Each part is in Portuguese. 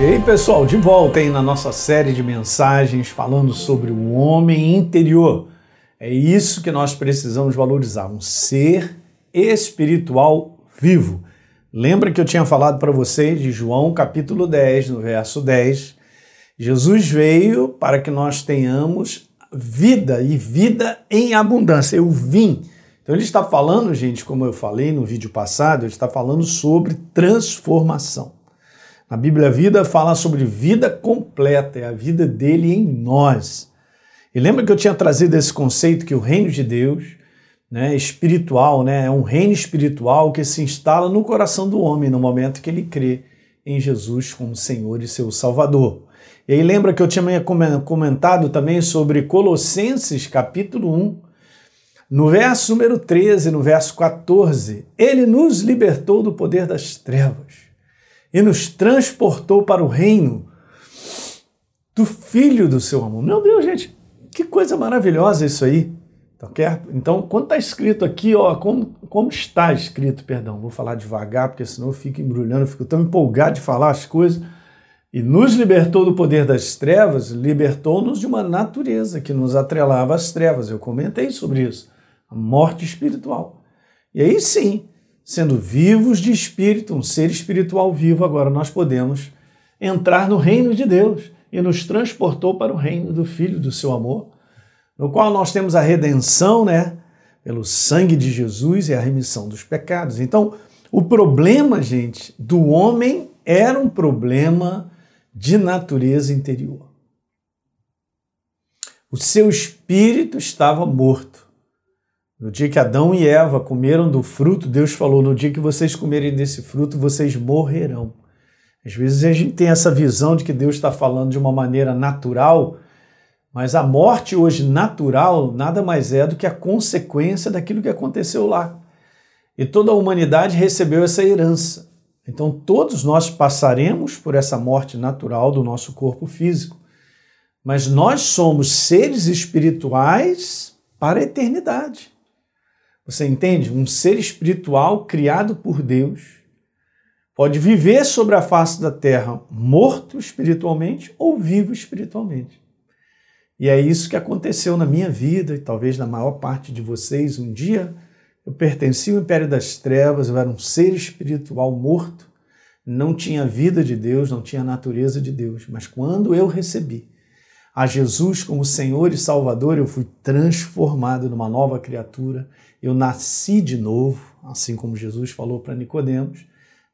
E aí, pessoal, de volta aí na nossa série de mensagens falando sobre o homem interior. É isso que nós precisamos valorizar, um ser espiritual vivo. Lembra que eu tinha falado para vocês de João capítulo 10, no verso 10. Jesus veio para que nós tenhamos vida e vida em abundância. Eu vim. Então ele está falando, gente, como eu falei no vídeo passado, ele está falando sobre transformação. A Bíblia Vida fala sobre vida completa, é a vida dele em nós. E lembra que eu tinha trazido esse conceito que o reino de Deus, né, espiritual, né, é um reino espiritual que se instala no coração do homem no momento que ele crê em Jesus como Senhor e seu Salvador. E aí lembra que eu tinha comentado também sobre Colossenses capítulo 1, no verso número 13, no verso 14, ele nos libertou do poder das trevas e nos transportou para o reino do Filho do seu amor. Meu Deus, gente, que coisa maravilhosa isso aí. Tá? Então, quando está escrito aqui, ó, como, como está escrito, perdão, vou falar devagar, porque senão eu fico embrulhando, eu fico tão empolgado de falar as coisas. E nos libertou do poder das trevas, libertou-nos de uma natureza que nos atrelava às trevas. Eu comentei sobre isso. A morte espiritual. E aí sim, sendo vivos de espírito, um ser espiritual vivo, agora nós podemos entrar no reino de Deus e nos transportou para o reino do Filho do seu amor, no qual nós temos a redenção, né, pelo sangue de Jesus e a remissão dos pecados. Então, o problema, gente, do homem era um problema de natureza interior. O seu espírito estava morto. No dia que Adão e Eva comeram do fruto, Deus falou: no dia que vocês comerem desse fruto, vocês morrerão. Às vezes a gente tem essa visão de que Deus está falando de uma maneira natural, mas a morte hoje natural nada mais é do que a consequência daquilo que aconteceu lá. E toda a humanidade recebeu essa herança. Então todos nós passaremos por essa morte natural do nosso corpo físico. Mas nós somos seres espirituais para a eternidade. Você entende? Um ser espiritual criado por Deus pode viver sobre a face da terra morto espiritualmente ou vivo espiritualmente. E é isso que aconteceu na minha vida e talvez na maior parte de vocês. Um dia eu pertencia ao império das trevas, eu era um ser espiritual morto, não tinha vida de Deus, não tinha natureza de Deus. Mas quando eu recebi a Jesus como Senhor e Salvador, eu fui transformado numa nova criatura eu nasci de novo, assim como Jesus falou para Nicodemos,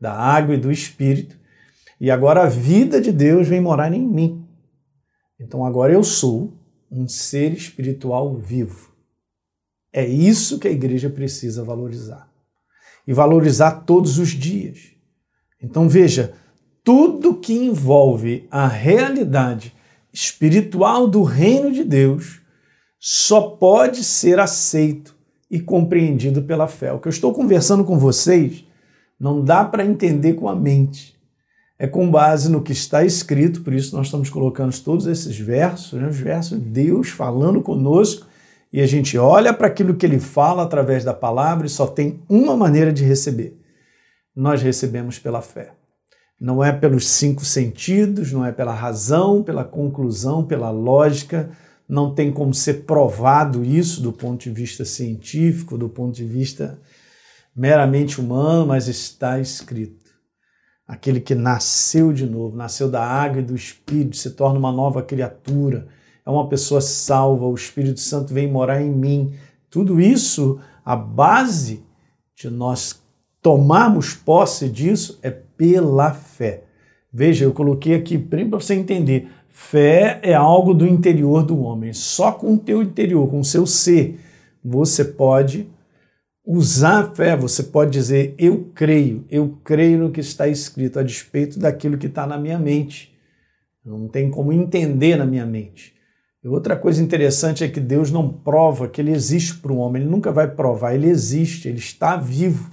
da água e do espírito, e agora a vida de Deus vem morar em mim. Então agora eu sou um ser espiritual vivo. É isso que a igreja precisa valorizar. E valorizar todos os dias. Então veja, tudo que envolve a realidade espiritual do reino de Deus só pode ser aceito e compreendido pela fé. O que eu estou conversando com vocês não dá para entender com a mente. É com base no que está escrito, por isso nós estamos colocando todos esses versos, né, os versos de Deus falando conosco, e a gente olha para aquilo que ele fala através da palavra e só tem uma maneira de receber. Nós recebemos pela fé. Não é pelos cinco sentidos, não é pela razão, pela conclusão, pela lógica, não tem como ser provado isso do ponto de vista científico, do ponto de vista meramente humano, mas está escrito. Aquele que nasceu de novo, nasceu da água e do Espírito, se torna uma nova criatura, é uma pessoa salva, o Espírito Santo vem morar em mim. Tudo isso, a base de nós tomarmos posse disso é pela fé. Veja, eu coloquei aqui para você entender. Fé é algo do interior do homem. Só com o teu interior, com o seu ser, você pode usar a fé, você pode dizer: Eu creio, eu creio no que está escrito, a despeito daquilo que está na minha mente. Não tem como entender na minha mente. E outra coisa interessante é que Deus não prova que ele existe para o homem, ele nunca vai provar, ele existe, ele está vivo.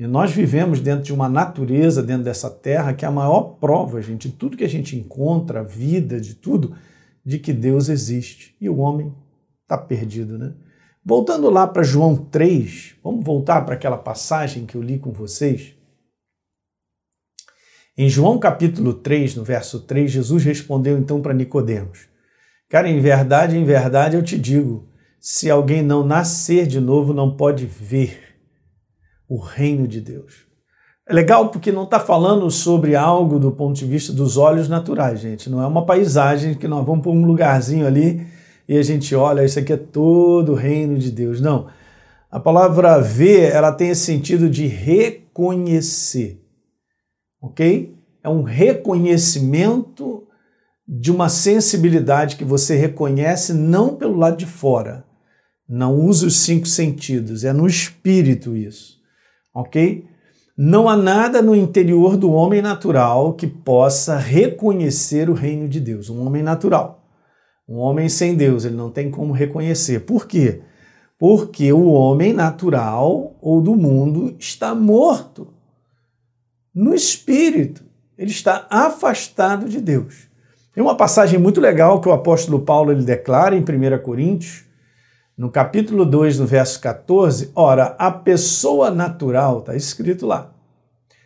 E nós vivemos dentro de uma natureza, dentro dessa terra, que é a maior prova, gente, de tudo que a gente encontra, a vida, de tudo, de que Deus existe. E o homem está perdido, né? Voltando lá para João 3, vamos voltar para aquela passagem que eu li com vocês. Em João capítulo 3, no verso 3, Jesus respondeu então para Nicodemos: Cara, em verdade, em verdade eu te digo, se alguém não nascer de novo, não pode ver o reino de Deus. É legal porque não está falando sobre algo do ponto de vista dos olhos naturais, gente. Não é uma paisagem que nós vamos para um lugarzinho ali e a gente olha, isso aqui é todo o reino de Deus. Não. A palavra ver, ela tem esse sentido de reconhecer. Ok? É um reconhecimento de uma sensibilidade que você reconhece não pelo lado de fora. Não usa os cinco sentidos, é no espírito isso. Ok? Não há nada no interior do homem natural que possa reconhecer o reino de Deus. Um homem natural. Um homem sem Deus, ele não tem como reconhecer. Por quê? Porque o homem natural ou do mundo está morto no espírito. Ele está afastado de Deus. Tem uma passagem muito legal que o apóstolo Paulo ele declara em 1 Coríntios, no capítulo 2, no verso 14. Ora, a pessoa natural, está escrito lá,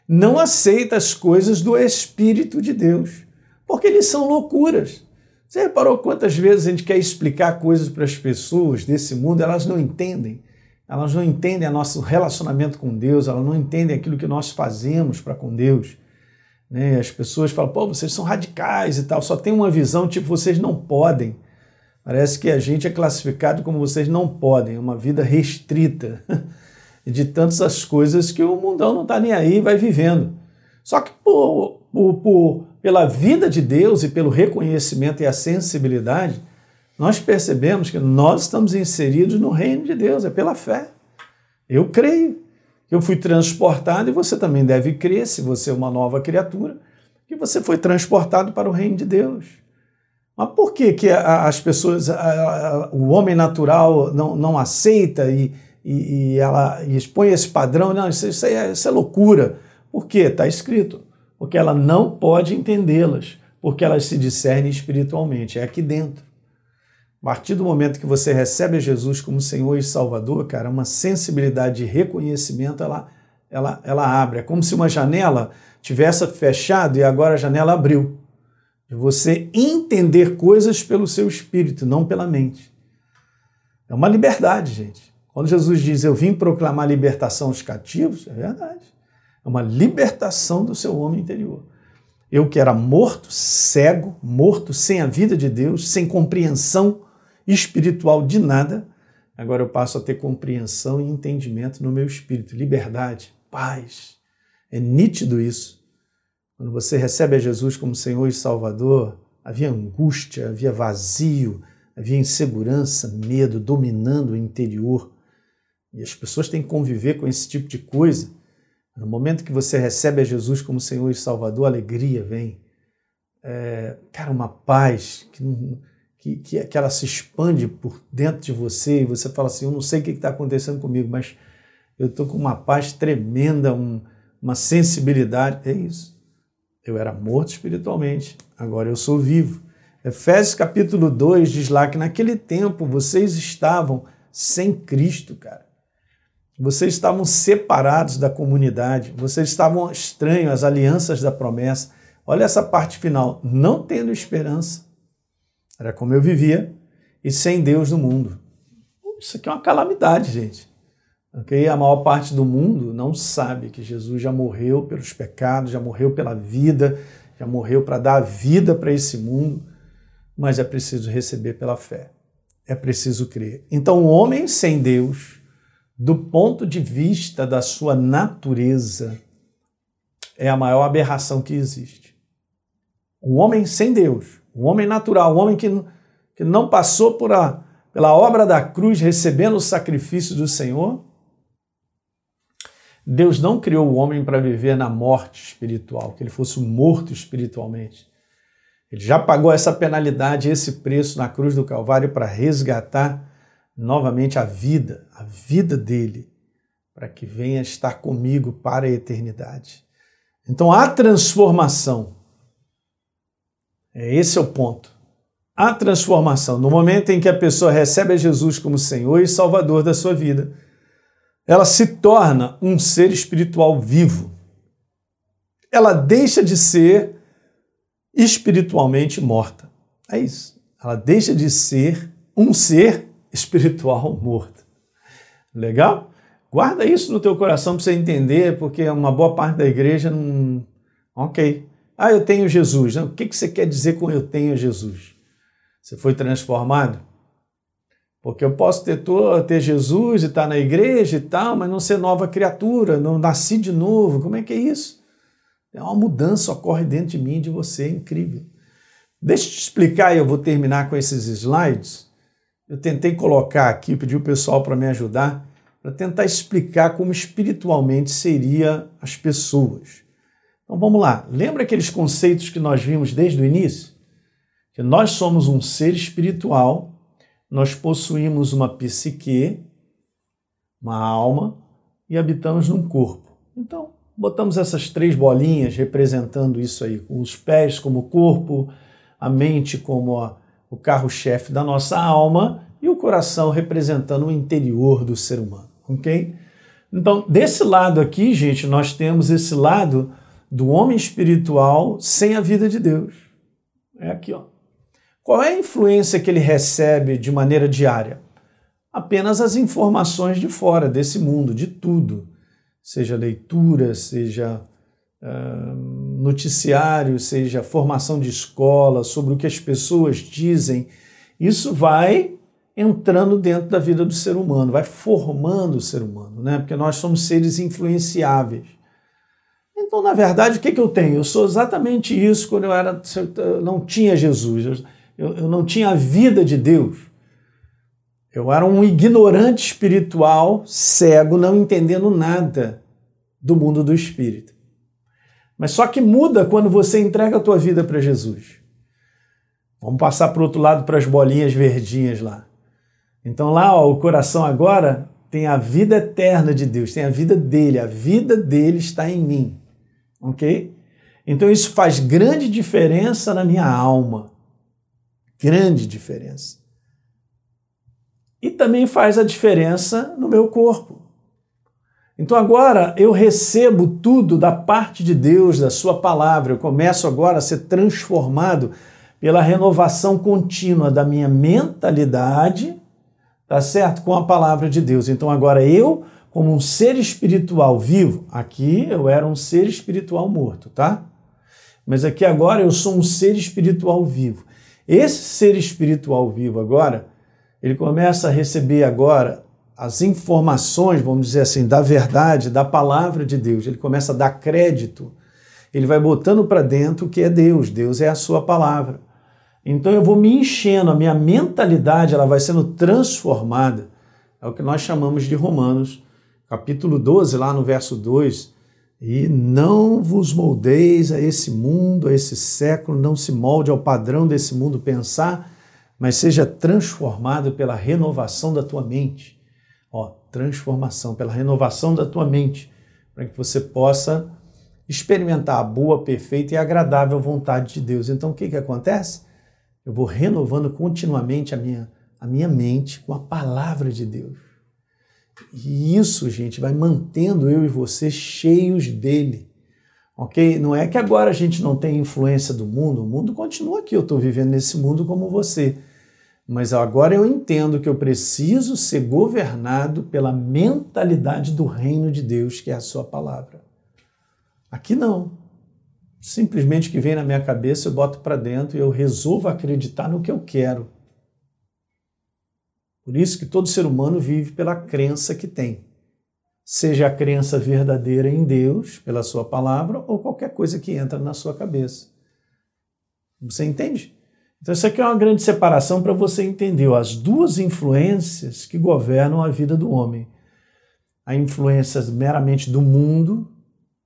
não aceita as coisas do Espírito de Deus, porque eles são loucuras. Você reparou quantas vezes a gente quer explicar coisas para as pessoas desse mundo, elas não entendem. Elas não entendem o nosso relacionamento com Deus, elas não entendem aquilo que nós fazemos para com Deus. Né? As pessoas falam, pô, vocês são radicais e tal, só tem uma visão tipo, vocês não podem. Parece que a gente é classificado como vocês não podem, uma vida restrita de tantas as coisas que o mundão não está nem aí e vai vivendo. Só que por, por, por, pela vida de Deus e pelo reconhecimento e a sensibilidade, nós percebemos que nós estamos inseridos no reino de Deus, é pela fé. Eu creio. Eu fui transportado e você também deve crer, se você é uma nova criatura, que você foi transportado para o reino de Deus. Mas por que, que as pessoas, o homem natural não, não aceita e, e, e ela expõe esse padrão? Não, isso, isso, é, isso é loucura. Por quê? Está escrito. Porque ela não pode entendê-las, porque elas se discernem espiritualmente. É aqui dentro. A partir do momento que você recebe Jesus como Senhor e Salvador, cara, uma sensibilidade de reconhecimento, ela, ela, ela abre. É como se uma janela tivesse fechado e agora a janela abriu. De você entender coisas pelo seu espírito, não pela mente. É uma liberdade, gente. Quando Jesus diz, eu vim proclamar libertação aos cativos, é verdade. É uma libertação do seu homem interior. Eu que era morto, cego, morto, sem a vida de Deus, sem compreensão espiritual de nada, agora eu passo a ter compreensão e entendimento no meu espírito, liberdade, paz. É nítido isso. Quando você recebe a Jesus como Senhor e Salvador, havia angústia, havia vazio, havia insegurança, medo dominando o interior. E as pessoas têm que conviver com esse tipo de coisa. No momento que você recebe a Jesus como Senhor e Salvador, a alegria vem. É, cara, uma paz que que, que, que ela se expande por dentro de você e você fala assim: Eu não sei o que está acontecendo comigo, mas eu estou com uma paz tremenda, um, uma sensibilidade. É isso. Eu era morto espiritualmente, agora eu sou vivo. Efésios capítulo 2 diz lá que naquele tempo vocês estavam sem Cristo, cara. Vocês estavam separados da comunidade, vocês estavam estranhos às alianças da promessa. Olha essa parte final, não tendo esperança era como eu vivia e sem Deus no mundo. Isso aqui é uma calamidade, gente. Okay? A maior parte do mundo não sabe que Jesus já morreu pelos pecados, já morreu pela vida, já morreu para dar vida para esse mundo, mas é preciso receber pela fé. É preciso crer. Então, o homem sem Deus, do ponto de vista da sua natureza, é a maior aberração que existe. O homem sem Deus, um homem natural, um homem que, que não passou por a, pela obra da cruz, recebendo o sacrifício do Senhor. Deus não criou o homem para viver na morte espiritual, que ele fosse morto espiritualmente. Ele já pagou essa penalidade, esse preço na cruz do Calvário para resgatar novamente a vida, a vida dele, para que venha estar comigo para a eternidade. Então a transformação é, esse é o ponto. A transformação, no momento em que a pessoa recebe a Jesus como Senhor e Salvador da sua vida, ela se torna um ser espiritual vivo. ela deixa de ser espiritualmente morta. É isso. Ela deixa de ser um ser espiritual morto. Legal? Guarda isso no teu coração para você entender, porque uma boa parte da igreja não. Ok. Ah, eu tenho Jesus. O que você quer dizer com eu tenho Jesus? Você foi transformado? Porque eu posso ter, ter Jesus e estar tá na igreja e tal, mas não ser nova criatura, não nasci de novo. Como é que é isso? É uma mudança ocorre dentro de mim e de você, é incrível. Deixa eu te explicar e eu vou terminar com esses slides. Eu tentei colocar aqui, pedi o pessoal para me ajudar, para tentar explicar como espiritualmente seria as pessoas. Então vamos lá. Lembra aqueles conceitos que nós vimos desde o início? Que nós somos um ser espiritual, nós possuímos uma psique, uma alma e habitamos num corpo. Então, botamos essas três bolinhas representando isso aí, com os pés como corpo, a mente como a, o carro-chefe da nossa alma e o coração representando o interior do ser humano, ok? Então, desse lado aqui, gente, nós temos esse lado do homem espiritual sem a vida de Deus. É aqui, ó. Qual é a influência que ele recebe de maneira diária? Apenas as informações de fora desse mundo, de tudo. Seja leitura, seja uh, noticiário, seja formação de escola, sobre o que as pessoas dizem. Isso vai entrando dentro da vida do ser humano, vai formando o ser humano, né? Porque nós somos seres influenciáveis. Então, na verdade, o que, que eu tenho? Eu sou exatamente isso quando eu era, eu não tinha Jesus, eu, eu não tinha a vida de Deus. Eu era um ignorante espiritual, cego, não entendendo nada do mundo do espírito. Mas só que muda quando você entrega a tua vida para Jesus. Vamos passar para o outro lado para as bolinhas verdinhas lá. Então lá ó, o coração agora tem a vida eterna de Deus, tem a vida dele, a vida dele está em mim ok? Então isso faz grande diferença na minha alma, grande diferença. E também faz a diferença no meu corpo. Então agora eu recebo tudo da parte de Deus, da Sua palavra. Eu começo agora a ser transformado pela renovação contínua da minha mentalidade, tá certo? Com a palavra de Deus. Então agora eu como um ser espiritual vivo, aqui eu era um ser espiritual morto, tá? Mas aqui agora eu sou um ser espiritual vivo. Esse ser espiritual vivo agora, ele começa a receber agora as informações, vamos dizer assim, da verdade, da palavra de Deus. Ele começa a dar crédito. Ele vai botando para dentro o que é Deus. Deus é a sua palavra. Então eu vou me enchendo, a minha mentalidade ela vai sendo transformada. É o que nós chamamos de Romanos capítulo 12, lá no verso 2, e não vos moldeis a esse mundo, a esse século, não se molde ao padrão desse mundo pensar, mas seja transformado pela renovação da tua mente. Ó, transformação, pela renovação da tua mente, para que você possa experimentar a boa, perfeita e agradável vontade de Deus. Então o que, que acontece? Eu vou renovando continuamente a minha, a minha mente com a palavra de Deus. E isso, gente, vai mantendo eu e você cheios dele. Ok? Não é que agora a gente não tem influência do mundo, o mundo continua aqui, eu estou vivendo nesse mundo como você. Mas agora eu entendo que eu preciso ser governado pela mentalidade do reino de Deus, que é a sua palavra. Aqui não. Simplesmente que vem na minha cabeça, eu boto para dentro e eu resolvo acreditar no que eu quero. Por isso que todo ser humano vive pela crença que tem. Seja a crença verdadeira em Deus, pela sua palavra, ou qualquer coisa que entra na sua cabeça. Você entende? Então, isso aqui é uma grande separação para você entender as duas influências que governam a vida do homem. A influência meramente do mundo,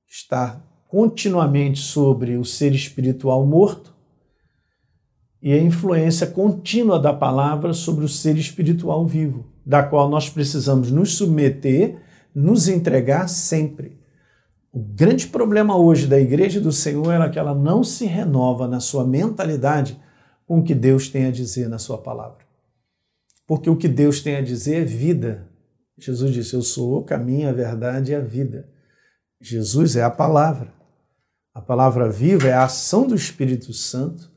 está continuamente sobre o ser espiritual morto, e a influência contínua da palavra sobre o ser espiritual vivo, da qual nós precisamos nos submeter, nos entregar sempre. O grande problema hoje da igreja do Senhor é que ela não se renova na sua mentalidade com o que Deus tem a dizer na sua palavra. Porque o que Deus tem a dizer é vida. Jesus disse: Eu sou o caminho, a verdade e a vida. Jesus é a palavra. A palavra viva é a ação do Espírito Santo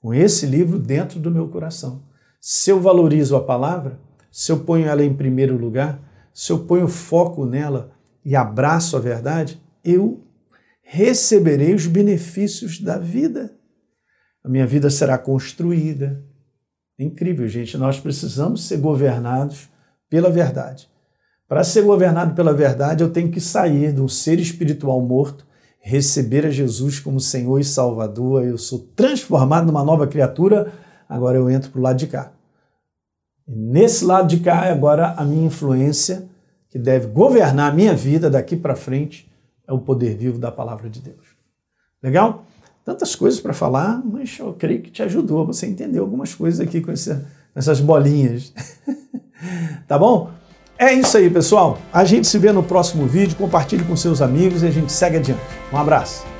com esse livro dentro do meu coração. Se eu valorizo a palavra, se eu ponho ela em primeiro lugar, se eu ponho foco nela e abraço a verdade, eu receberei os benefícios da vida. A minha vida será construída. É incrível, gente. Nós precisamos ser governados pela verdade. Para ser governado pela verdade, eu tenho que sair de um ser espiritual morto, receber a Jesus como Senhor e Salvador. Eu sou transformado numa nova criatura, agora eu entro para o lado de cá. E nesse lado de cá, agora a minha influência, que deve governar a minha vida daqui para frente, é o poder vivo da palavra de Deus. Legal? Tantas coisas para falar, mas eu creio que te ajudou. Você entendeu algumas coisas aqui com essa, essas bolinhas. tá bom? É isso aí, pessoal. A gente se vê no próximo vídeo. Compartilhe com seus amigos e a gente segue adiante. Um abraço.